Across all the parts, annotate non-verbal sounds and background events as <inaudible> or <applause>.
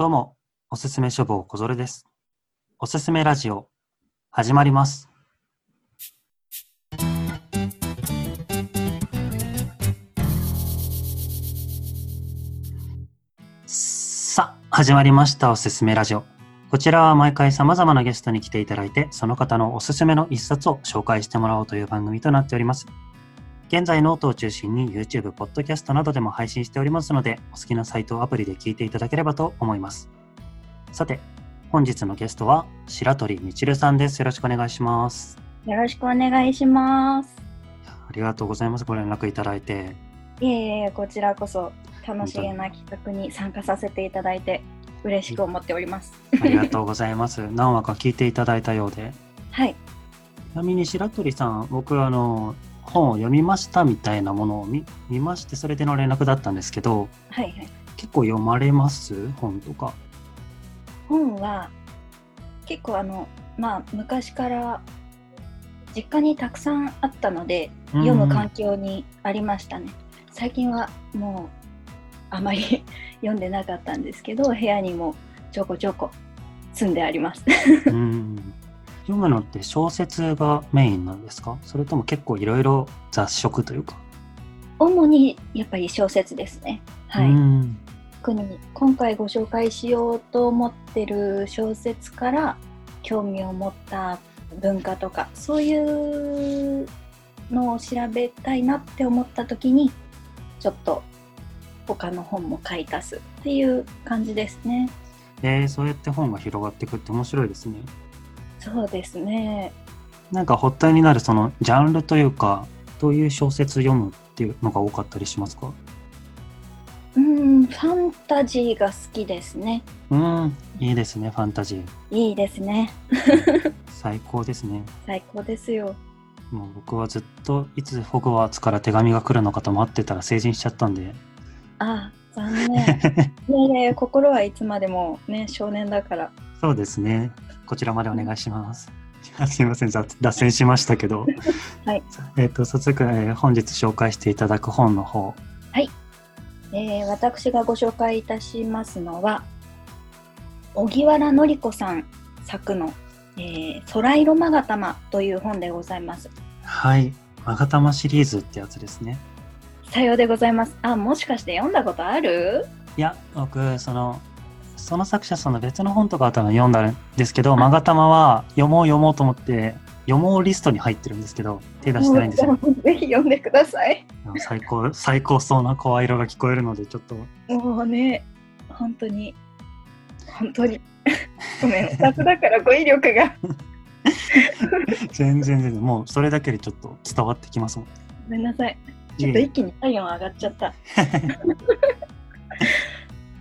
どうも、おすすめ書房小ぞれです。おすすめラジオ、始まります。さあ、始まりました、おすすめラジオ。こちらは毎回様々なゲストに来ていただいて、その方のおすすめの一冊を紹介してもらおうという番組となっております。現在ノートを中心に YouTube、Podcast などでも配信しておりますので、お好きなサイト、アプリで聞いていただければと思います。さて、本日のゲストは白鳥みちるさんです。よろしくお願いします。よろしくお願いします。ありがとうございます。ご連絡いただいて。いえいえ、こちらこそ楽しげな企画に参加させていただいて嬉しく思っております。ありがとうございます。<laughs> 何話か聞いていただいたようで。はい。ちなみに白鳥さん、僕あの、本を読みましたみたいなものを見見まして、それでの連絡だったんですけど、はいはい。結構読まれます？本とか。本は結構あの、まあ昔から実家にたくさんあったので、読む環境にありましたね。最近はもうあまり <laughs> 読んでなかったんですけど、部屋にもちょこちょこ積んであります。うんうん読むのって小説がメインなんですか？それとも結構いろいろ雑食というか？主にやっぱり小説ですね。はい。うん特に今回ご紹介しようと思ってる小説から興味を持った文化とかそういうのを調べたいなって思った時にちょっと他の本も買い足すっていう感じですね。えー、そうやって本が広がっていくって面白いですね。そうですね。なんか発端になるそのジャンルというか、どういう小説読むっていうのが多かったりしますか？うん、ファンタジーが好きですね。うん、いいですね、ファンタジー。いいですね。最高ですね。<laughs> 最高ですよ。もう僕はずっといつホグワーツから手紙が来るのかと待ってたら成人しちゃったんで。ああ、残念。<laughs> いやいやいや、心はいつまでもね、少年だから。そうですね。こちらまでお願いします。<laughs> すいません、雑脱線しましたけど。<laughs> はい。えっ、と、早速、えー本日紹介していただく本の方。えー私がご紹介いたしますのは荻原紀子さん作の「えー空色まがたま」という本でございます。はい。まがたまシリーズってやつですね。さようでございます。あ、もしかして読んだことある？いや、僕、その、その作者さんの別の本とかは多分読んだんですけど、まがたまは読もう読もうと思って、読もうリストに入ってるんですけど、手出してないんですよ。<laughs> ぜひ読んでください。最高、最高そうな声色が聞こえるので、ちょっと、もうね、本当に、本当に。<laughs> ごめん、スタッフだから語彙力が。<laughs> 全然全然、もうそれだけでちょっと伝わってきますもん。ごめんなさい。ちょっと一気に体温上がっちゃった。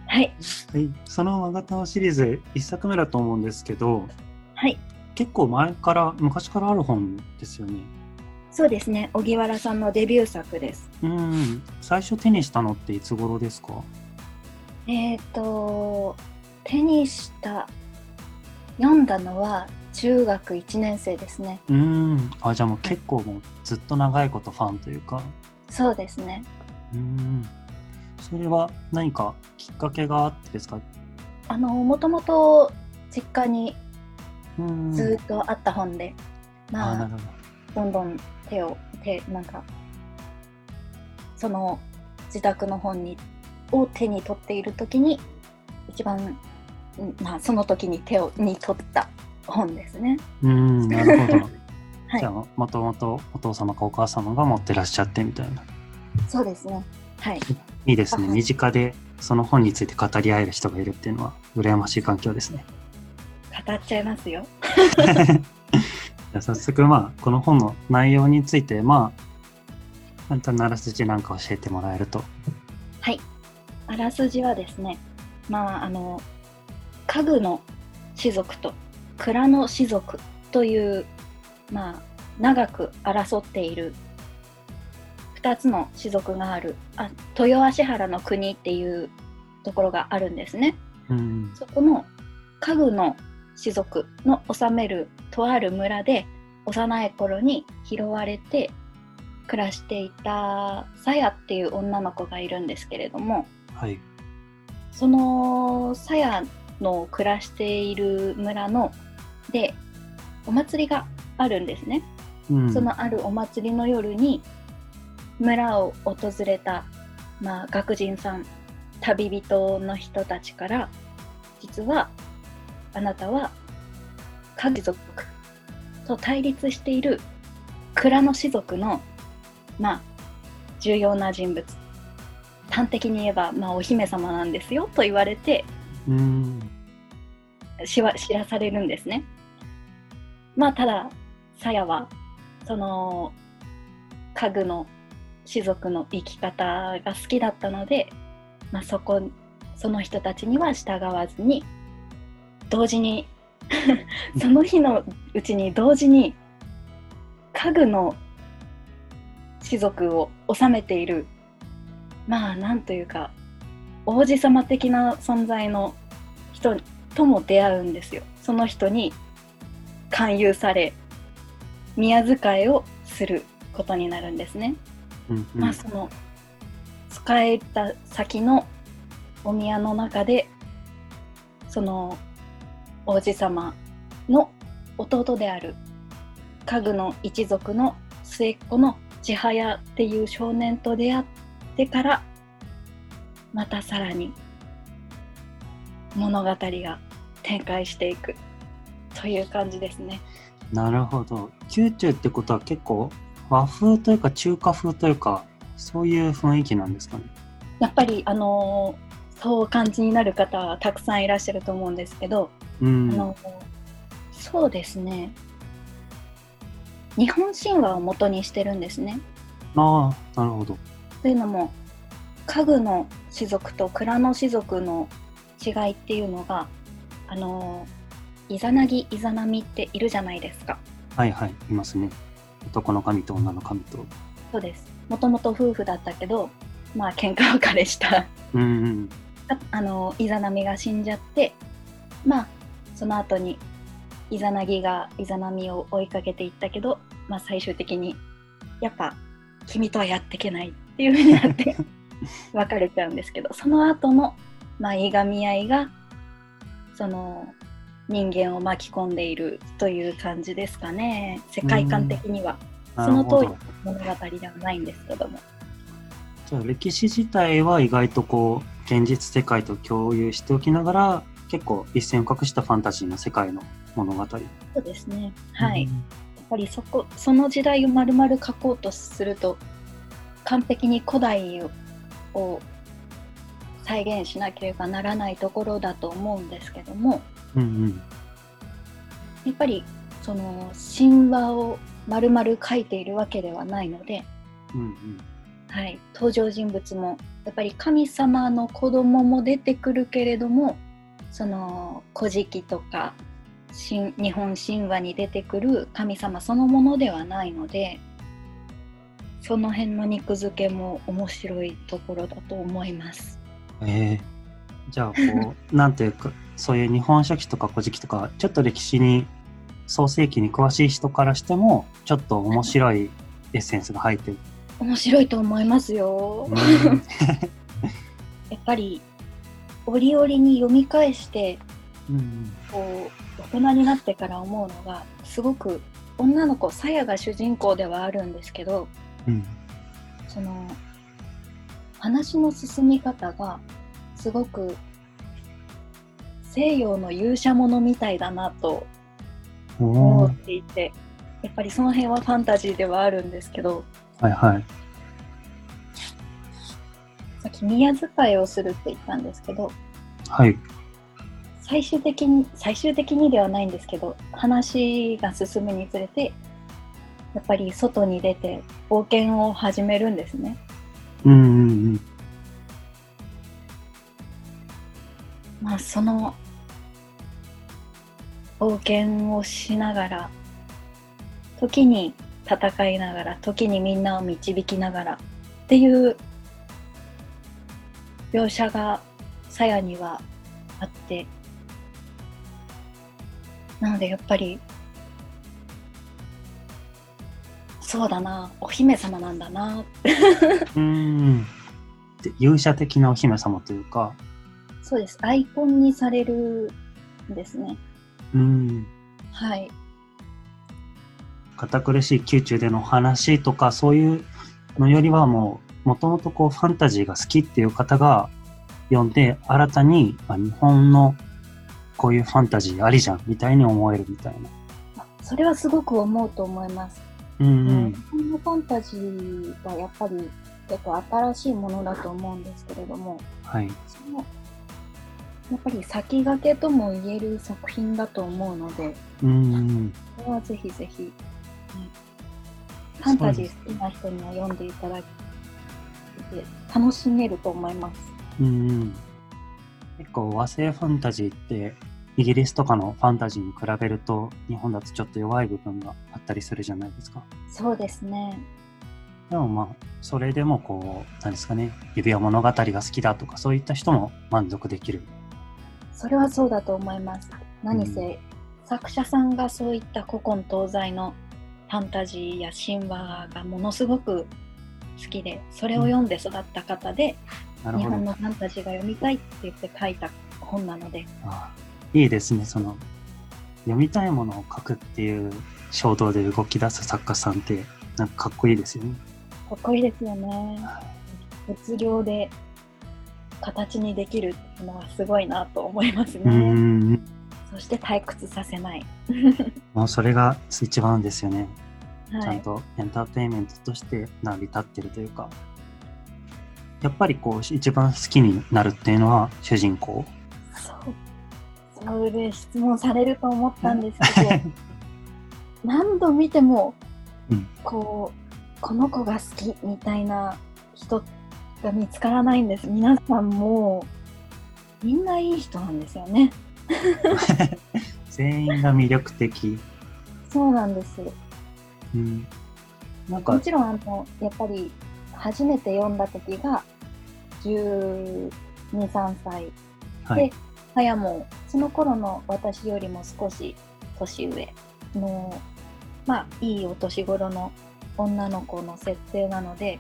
はい。はい、そのまがたまシリーズ一作目だと思うんですけど、はい。結構前から、昔からある本ですよね。そうですね。荻原さんのデビュー作です。うん、最初手にしたのっていつ頃ですか？えっ、と手にした読んだのは中学1年生ですねうん、あ、じゃあもう結構もうずっと長いことファンというか、そうですねうん、それは何かきっかけがあってですか？あのもともと実家にうん、ずっとあった本で、まあるほど。どんどん手を手なんかその自宅の本にを手に取っている時に一番うんまあその時に手をに取った本ですねうん、なるほど。<laughs> はいじゃあ、もともとお父様かお母様が持ってらっしゃってみたいな。そうですねはい <laughs> いいですね。身近でその本について語り合える人がいるっていうのは羨ましい環境ですね。語っちゃいますよ <laughs> じゃあ早速、まあ、この本の内容について、まあ、簡単なあらすじなんか教えてもらえると。はい。あらすじはですね、まあ、あの、家具の士族と蔵の士族という、まあ、長く争っている2つの士族があるあ豊足原の国っていうところがあるんですね。うん。そこの家具の士族の治めるとある村で幼い頃に拾われて暮らしていたさやっていう女の子がいるんですけれどもはい。その鞘の暮らしている村のでお祭りがあるんですね。うん、そのあるお祭りの夜に村を訪れた、まあ、学人さん旅人の人たちから実はあなたは家族と対立している蔵の士族のまあ重要な人物端的に言えば、まあ、お姫様なんですよと言われて、しわ知らされるんですね。まあただ鞘はその家具の士族の生き方が好きだったので、まあ、そこその人たちには従わずに同時に <laughs> その日のうちに同時に家具の士族を治めているまあなんというか王子様的な存在の人とも出会うんですよ。その人に勧誘され宮遣いをすることになるんですね。うんうんまあその使えた先のお宮の中でその王子様の弟である家具の一族の末っ子の千早っていう少年と出会ってからまたさらに物語が展開していくという感じですね。なるほど。宮中ってことは結構和風というか中華風というかそういう雰囲気なんですかね？やっぱりあのそう感じになる方はたくさんいらっしゃると思うんですけど、うん。あのそうですね日本神話を元にしてるんですね。ああ、なるほど。というのも家具の士族と蔵の士族の違いっていうのがあのイザナギイザナミっているじゃないですか。はいはい、いますね。男の神と女の神と。そうです。もともと夫婦だったけど、まあ喧嘩別れしたうんあのイザナミが死んじゃってまあその後にイザナギがイザナミを追いかけていったけど、まあ、最終的にやっぱ君とはやっていけないっていうふうになって <laughs> 別れちゃうんですけどその後のまあいがみ合いがその人間を巻き込んでいるという感じですかね。世界観的には。なるほど。その通り物語ではないんですけども。じゃあ歴史自体は意外とこう現実世界と共有しておきながら結構一線を画したファンタジーの世界の物語。そうですね。はい、うん。やっぱりそこその時代を丸々書こうとすると完璧に古代をを再現しなければならないところだと思うんですけどもうんうん。やっぱりその神話を丸々書いているわけではないので、うんうん。はい、登場人物もやっぱり神様の子供も出てくるけれどもその「古事記」とか神日本神話に出てくる神様そのものではないのでその辺の肉付けも面白いところだと思います。ええじゃあこうなんていうかそういう日本書紀とか古事記とかちょっと歴史に創世記に詳しい人からしてもちょっと面白いエッセンスが入ってる。面白いと思いますよ。うんやっぱり折々に読み返してうんこう大人になってから思うのがすごく女の子さやが主人公ではあるんですけどうんその話の進み方がすごく西洋の勇者ものみたいだなとお思っーていてやっぱりその辺はファンタジーではあるんですけどはいはい。さっき宮遣いをするって言ったんですけどはい。最終的に最終的にではないんですけど話が進むにつれてやっぱり外に出て冒険を始めるんですね。うんうんうん。まあその冒険をしながら時に戦いながら時にみんなを導きながらっていう描写が鞘にはあってなのでやっぱりそうだなお姫様なんだな <laughs> うん。勇者的なお姫様というか、そうです。アイコンにされるんですね。うん。はい。堅苦しい宮中での話とかそういうのよりはもうもともとこうファンタジーが好きっていう方が読んで新たにあ日本のこういうファンタジーありじゃんみたいに思えるみたいな。あそれはすごく思うと思います。うんうん。日本のファンタジーがやっぱり結構新しいものだと思うんですけれども、はい。そのやっぱり先駆けとも言える作品だと思うので、うんれはぜひぜひ、ねファンタジー好きな人には読んでいただいて楽しめると思います。うんうん。結構和製ファンタジーってイギリスとかのファンタジーに比べると日本だとちょっと弱い部分があったりするじゃないですか。そうですね。でもまあ、それでもこう、なんですかね、指輪物語が好きだとか、そういった人も満足できる。それはそうだと思います。何せ、うん作者さんがそういった古今東西のファンタジーや神話がものすごく好きで、それを読んで育った方で、なるほど。日本のファンタジーが読みたいって言って書いた本なので、あいいですね、その、読みたいものを書くっていう衝動で動き出す作家さんって、なんかかっこいいですよね。かっこいいですよね。物量で形にできるっていうのはすごいなと思いますね。そして退屈させない。<laughs> もうそれが一番ですよね。ちゃはい。んとエンターテインメントとして成り立ってるというか。やっぱりこう、一番好きになるっていうのは主人公。そう。それ質問されると思ったんですけど、<laughs> 何度見ても、うんこう、この子が好きみたいな人が見つからないんです。皆さんもう、みんないい人なんですよね。<laughs> 全員が魅力的。そうなんです。うん。なんかも、ちろんあのやっぱり初めて読んだ時が12、3歳はい。はやもうその頃の私よりも少し年上のまあいいお年頃の女の子の設定なので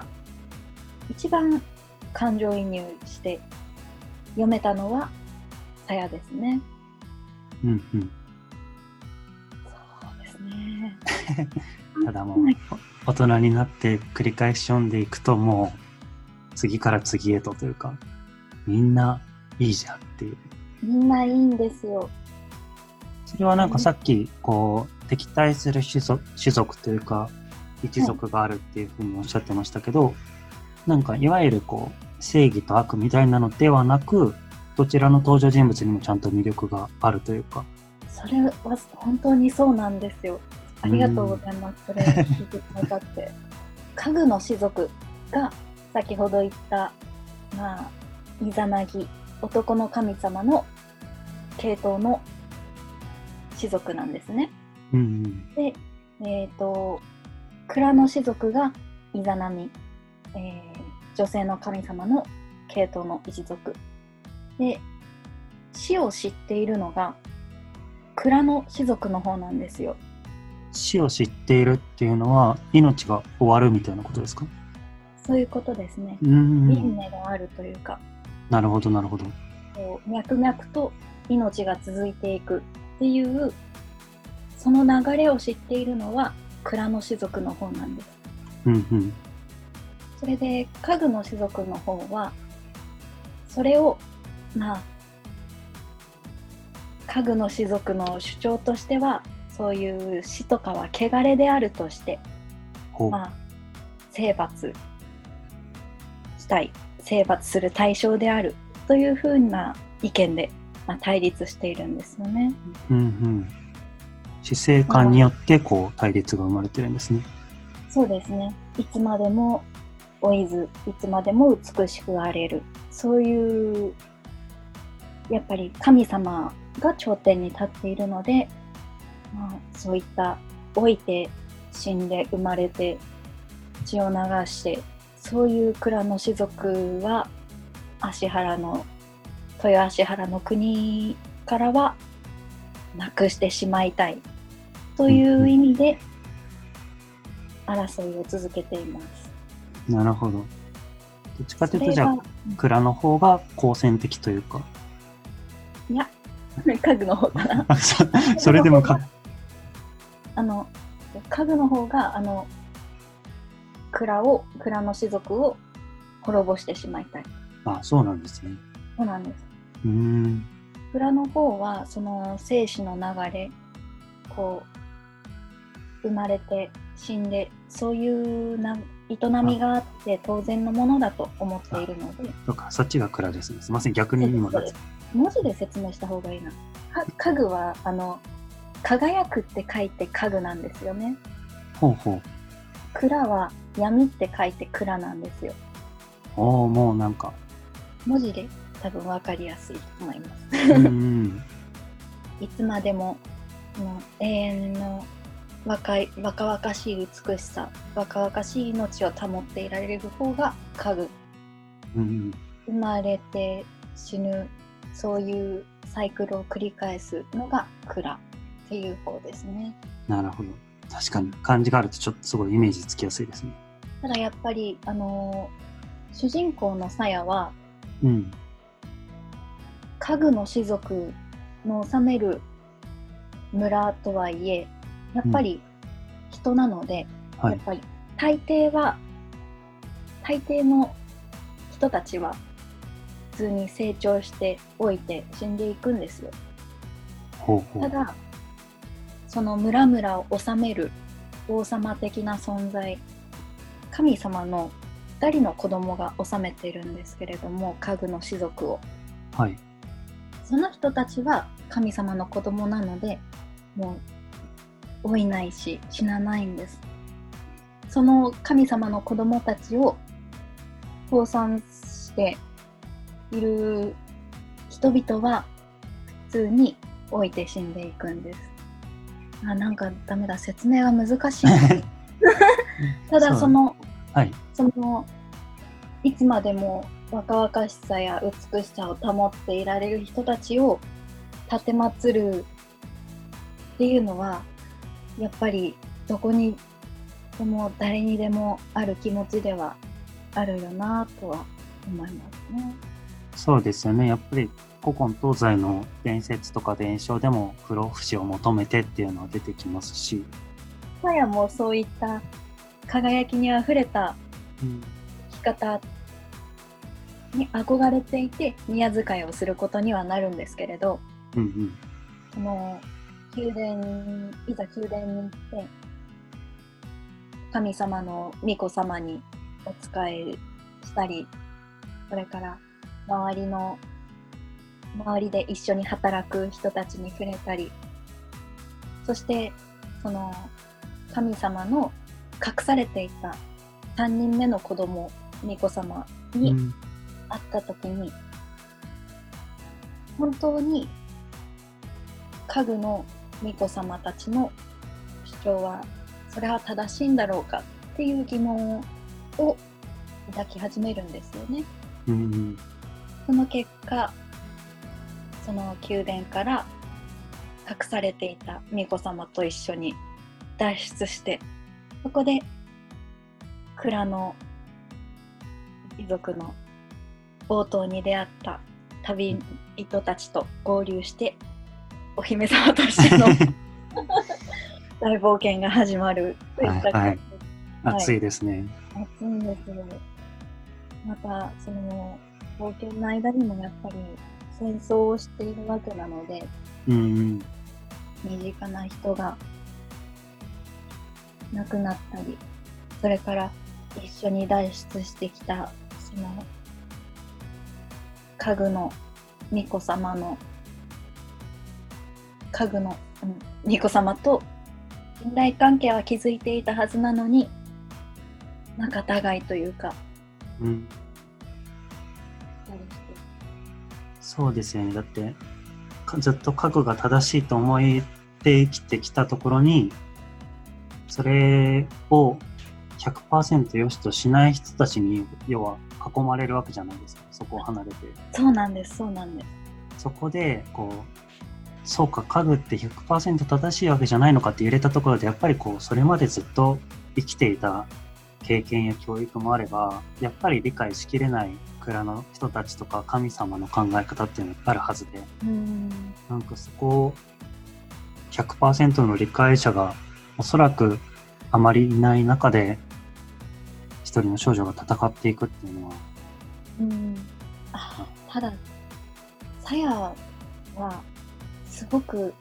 一番感情移入して読めたのはさやですね。うんうん。そうですね。<laughs> ただもう、大人になって繰り返し読んでいくともう、次から次へとというか、みんないいじゃんっていう。みんないいんですよ。それはなんかさっき、こう、敵対する種族種族というか、一族があるっていうふうにおっしゃってましたけど、なんかいわゆるこう、正義と悪みたいなのではなく、どちらの登場人物にもちゃんと魅力があるというか。それは本当にそうなんですよ。ありがとうございます。それ聞いてくださって。<laughs> 家具の士族が先ほど言った、まあ、イザナギ、男の神様の系統の士族なんですね。うんうん。で、えっ、と、蔵の士族がイザナミ、えー女性の神様の系統の一族。で、死を知っているのが蔵の士族の方なんですよ。死を知っているっていうのは、命が終わるみたいなことですか？そういうことですね。うん輪廻があるというか、なるほど、なるほど。脈々と命が続いていくっていう、その流れを知っているのは蔵の士族の方なんです。うんうん。それで家具の士族の方はそれをまあ家具の士族の主張としてはそういう死とかは汚れであるとして。まあ、征伐したい征伐する対象であるというふうな意見で、まあ、対立しているんですよね。うんうん。死生観によって、こう、対立が生まれてるんですね。そうですね。いつまでも老いず、いつまでも美しくあれる。そういう、やっぱり神様が頂点に立っているので、まあ、そういった老いて死んで生まれて血を流して、そういう蔵の士族は芦原の、豊芦原の国からはなくしてしまいたいという意味で、争いを続けています。なるほど。どっちかというと、じゃあ、蔵の方が好戦的というか。家具の方かな。あそそれでもか、あの、家具の方が、あの、蔵を、蔵の士族を滅ぼしてしまいたい。あ、そうなんですね。そうなんです。うーん。蔵の方は、その生死の流れ、こう、生まれて死んで、そういうな営みがあって当然のものだと思っているので、そうか、そっちが蔵ですね。すみません、逆に今文字で説明した方がいいな。か家具は、あの、輝くって書いて家具なんですよね。ほうほう。蔵は闇って書いて蔵なんですよ。おおもうなんか、文字で多分分かりやすいと思います。<laughs> いつまでもこの永遠の若い若々しい美しさ、若々しい命を保っていられる方が家具。うんうん。生まれて死ぬ、そういうサイクルを繰り返すのが蔵っていう方ですね。なるほど。確かに、漢字があるとちょっとすごいイメージつきやすいですね。ただやっぱり、あのー主人公のさやはうん。家具の士族の治める村とはいえやっぱり人なので、はい。やっぱり大抵は大抵の人たちは普通に成長しておいて死んでいくんですよほうほう。ただその村々を治める王様的な存在神様の2人の子供が治めてるんですけれども家具の士族をはい。その人たちは神様の子供なのでもう老いないし死なないんです。その神様の子供たちを降参している人々は普通に老いて死んでいくんです。あなんかダメだ説明が難しい。<laughs> ただそのはい。そのいつまでも若々しさや美しさを保っていられる人たちを立てまつるっていうのはやっぱりどこにでも誰にでもある気持ちではあるよなとは思いますね。そうですよね。やっぱり古今東西の伝説とか伝承でも不老不死を求めてっていうのは出てきますし、さやもそういった輝きにあふれたうん、生き方に憧れていて宮遣いをすることにはなるんですけれど、うんうんその宮殿いざ宮殿に行って神様の巫女様にお仕えしたりそれから周りの周りで一緒に働く人たちに触れたりそしてその神様の隠されていた3人目の子供巫女様にうん。会った時に本当に家具の巫女様たちの主張はそれは正しいんだろうかっていう疑問を抱き始めるんですよね。うんうんその結果その宮殿から隠されていた巫女様と一緒に脱出してそこで蔵の遺族の冒頭に出会った旅人たちと合流してお姫様としての <laughs> 大冒険が始まるといった感じです。熱いですね。暑いんですよ。また、その、冒険の間にもやっぱり戦争をしているわけなので、うんうん身近な人が亡くなったり、それから一緒に脱出してきた、その、家具の巫女様の、家具の、うん、巫女様と信頼関係は築いていたはずなのに、仲違いというか、うんそうですよね。だって、かずっと家具が正しいと思って生きてきたところに、それを100%良しとしない人たちに、要は囲まれるわけじゃないですか。そこを離れて。そうなんです、そうなんです。そこで、こう、そうか、家具って100%正しいわけじゃないのかって入れたところで、やっぱりこう、それまでずっと生きていた経験や教育もあればやっぱり理解しきれない蔵の人たちとか神様の考え方っていうのがあるはずでうん。なんかそこを100%の理解者がおそらくあまりいない中で一人の少女が戦っていくっていうのはうん。あたださやはすごく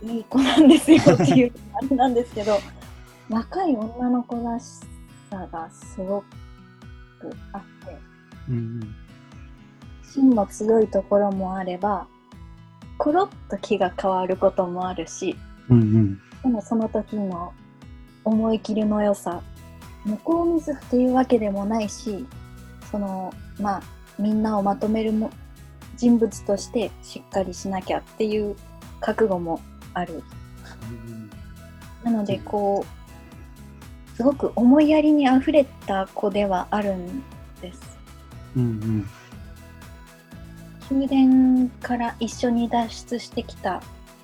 いい子なんですよっていうあれなんですけど <laughs> 若い女の子らしさがすごくあってうん芯の強いところもあればコロッと気が変わることもあるしうんうん。でもその時の思い切りの良さ向こう水っていうわけでもないしそのまあみんなをまとめるも人物としてしっかりしなきゃっていう覚悟もある。なのでこうすごく思いやりにあふれた子ではあるんです。うんうん宮殿から一緒に脱出してきた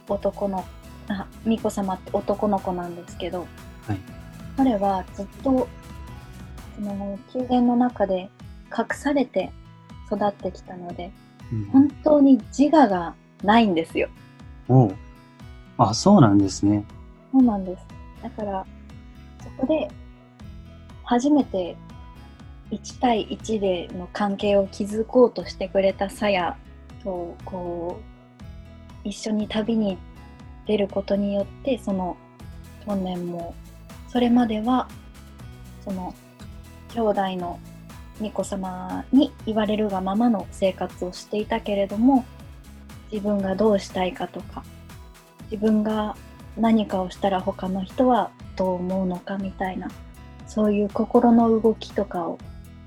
男のあ巫女様って男の子なんですけど、はい。彼はずっとその宮殿の中で隠されて育ってきたのでうん。本当に自我がないんですよ。おう。あそうなんですね。そうなんです。だからそこで初めて1対1での関係を築こうとしてくれたさやとこう一緒に旅に出ることによってその当年もそれまではその兄弟の巫女様に言われるがままの生活をしていたけれども自分がどうしたいかとか自分が何かをしたら他の人はどう思うのかみたいなそういう心の動きとかを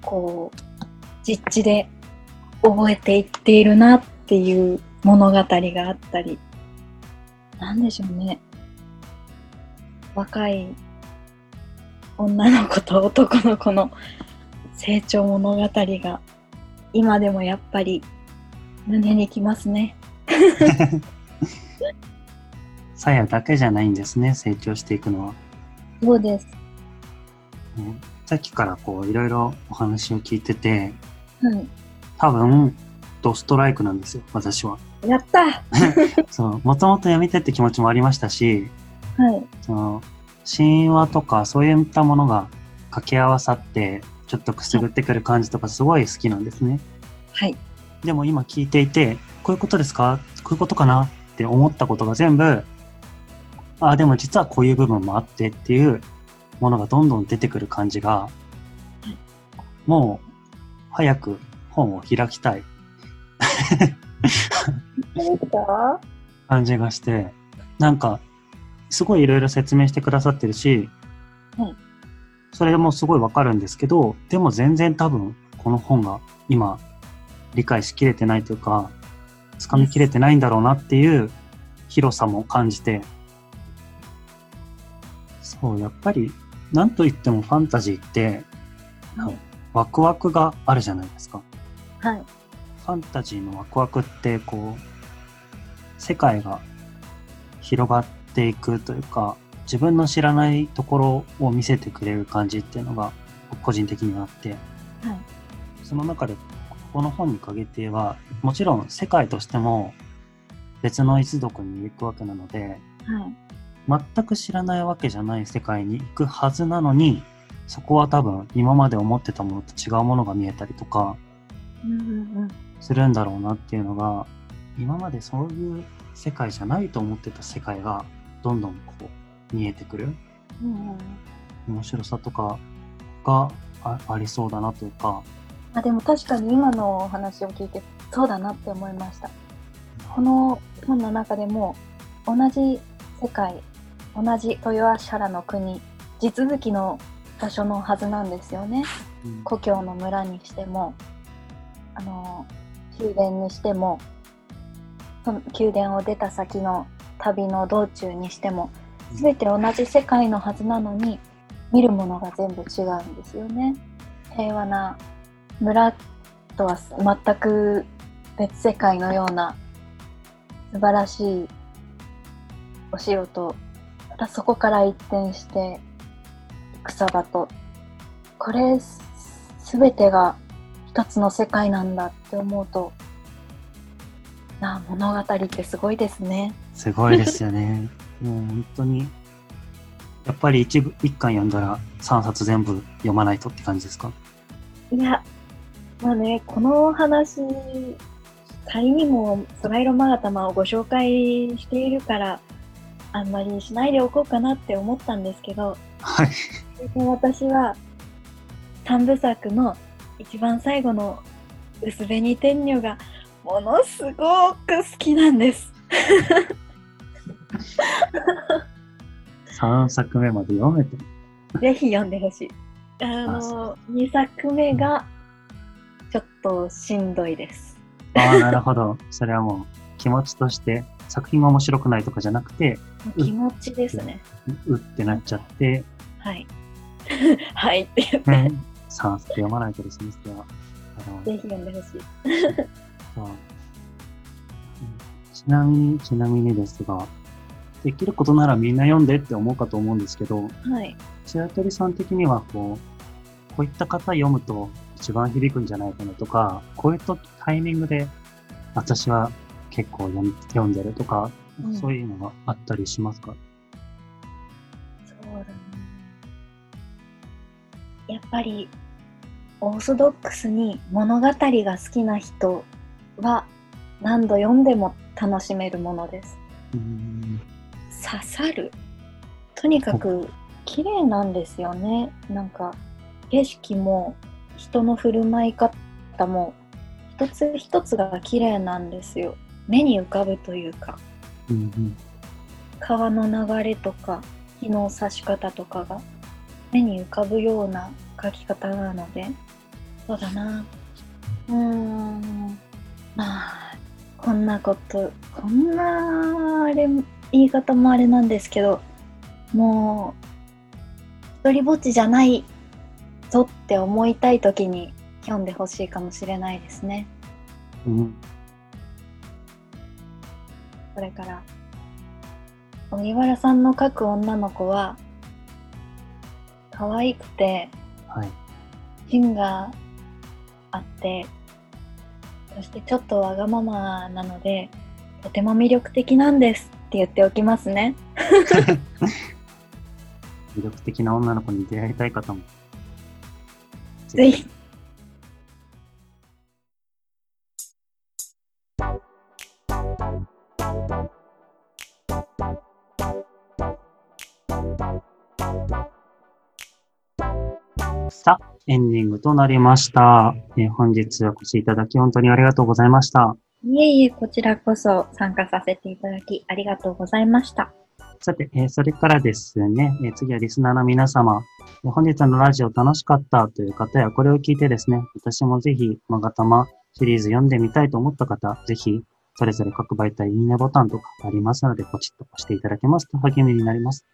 こう実地で覚えていっているなっていう物語があったりなんでしょうね。若い女の子と男の子の成長物語が今でもやっぱり胸にきますね。さやだけじゃないんですね成長していくのは、そうです。ねさっきからこういろいろお話を聞いててはい。多分ドストライクなんですよ私はやった <laughs> そうもともと読みたいって気持ちもありましたしはい。その神話とかそういったものが掛け合わさってちょっとくすぐってくる感じとかすごい好きなんですね。はい。でも今聞いていてこういうことですか？こういうことかな？って思ったことが全部あでも実はこういう部分もあってっていうものがどんどん出てくる感じがもう早く本を開きたい。感じがしてなんかすごいいろいろ説明してくださってるし、はいそれもすごいわかるんですけどでも全然多分この本が今理解しきれてないというかつかみきれてないんだろうなっていう広さも感じてそうやっぱり何と言ってもファンタジーってはい。ワクワクがあるじゃないですか。はい。ファンタジーのワクワクってこう世界が広がっていくというか自分の知らないところを見せてくれる感じっていうのが個人的にはあってはい。その中でこの本に限ってはもちろん世界としても別の一族に行くわけなのではい。全く知らないわけじゃない世界に行くはずなのにそこは多分今まで思ってたものと違うものが見えたりとかするんだろうなっていうのが今までそういう世界じゃないと思ってた世界がどんどんこう見えてくる。うん。面白さとかがあありそうだなというか。あでも確かに今のお話を聞いてそうだなって思いました。この本の中でも同じ世界同じ豊橋原の国地続きの場所のはずなんですよね。うん。故郷の村にしてもあの宮殿にしてもその宮殿を出た先の旅の道中にしても全て同じ世界のはずなのに見るものが全部違うんですよね。平和な村とは全く別世界のような素晴らしいお城とまたそこから一転して草場と。これすべてが一つの世界なんだって思うとなあ物語ってすごいですね。すごいですよね。もう本当に、やっぱり一部、一巻読んだら3冊全部読まないとって感じですか？いやまあねこの話仮にも空色マガタマをご紹介しているからあんまりしないでおこうかなって思ったんですけどはい。私は三部作の一番最後の薄紅天女がものすごく好きなんです。<laughs> 3作目まで読めて。ぜひ読んでほしい。あの、2作目がちょっとしんどいです。ああ、なるほど。それはもう気持ちとして作品が面白くないとかじゃなくて、うん気持ちですね。うってなっちゃって、はい。<laughs> はいって言って、ね、3冊読まないとですね、それは。あのぜひ読んでほしい。ちなみに、ちなみにですが、できることならみんな読んでって思うかと思うんですけど、はい。白鳥さん的にはこう、こういった方読むと一番響くんじゃないかなとか、こういったタイミングで私は結構読み読んでるとか、うんそういうのがあったりしますか？そうだね。やっぱり、オーソドックスに物語が好きな人は何度読んでも楽しめるものです。うーん刺さる。とにかく綺麗なんですよね。なんか景色も人の振る舞い方も一つ一つが綺麗なんですよ。目に浮かぶというか。うんうん。川の流れとか日の差し方とかが目に浮かぶような描き方なのでそうだな。うーん。まあこんなことこんなあれ言い方もあれなんですけどもう一人ぼっちじゃないぞって思いたい時に読んでほしいかもしれないですね。うん。それから荻原さんの描く女の子は可愛くてはい。芯があってそしてちょっとわがままなのでとても魅力的なんですって言っておきますね <laughs> 魅力的な女の子に出会いたい方も。ぜひさあ、エンディングとなりました。えー本日お越しいただき本当にありがとうございました。いえいえこちらこそ参加させていただきありがとうございましたさて、えーそれからですね、えー次はリスナーの皆様、えー本日のラジオ楽しかったという方や、これを聞いてですね、私もぜひ、まがたまシリーズ読んでみたいと思った方、ぜひ、それぞれ各媒体いいねボタンとかありますので、ポチッと押していただけますと励みになります。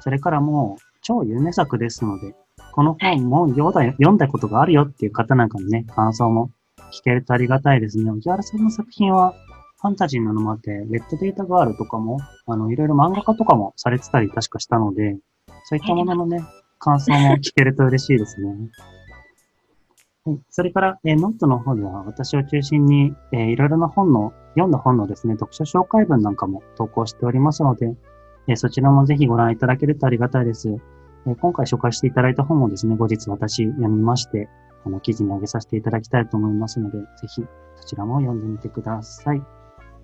それからもう、超有名作ですので、この本も読んだ読んだことがあるよっていう方なんかのね、感想も聞けるとありがたいですね。荻原さんの作品は、ファンタジーなのもあって、レッドデータガールとかも、あの、いろいろ漫画家とかもされてたり確かしたので、そういったもののね、感想も聞けると嬉しいですね。<laughs> はい、それから、えーノートの方では私を中心に、えーいろいろな本の、読んだ本のですね、読書紹介文なんかも投稿しておりますので、えーそちらもぜひご覧いただけるとありがたいです。え今回紹介していただいた本もですね、後日私読みまして、あの、記事に上げさせていただきたいと思いますので、ぜひそちらも読んでみてください。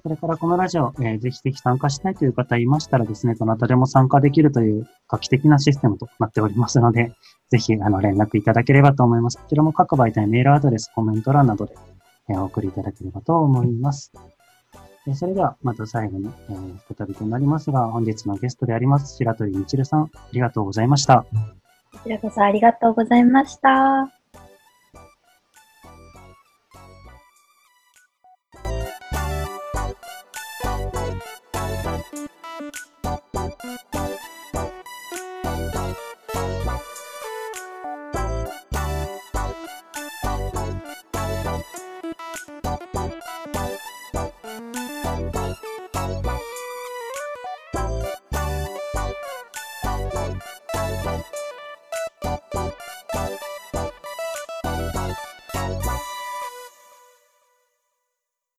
それからこのラジオ、えーぜひぜひ参加したいという方いましたらですね、どなたでも参加できるという画期的なシステムとなっておりますので、ぜひあの連絡いただければと思います。こちらも各媒体メールアドレス、コメント欄などで、えーお送りいただければと思います。えーそれではまた最後に、えー再びとなりますが、本日のゲストであります白鳥みちるさん、ありがとうございました。こちらこそありがとうございました。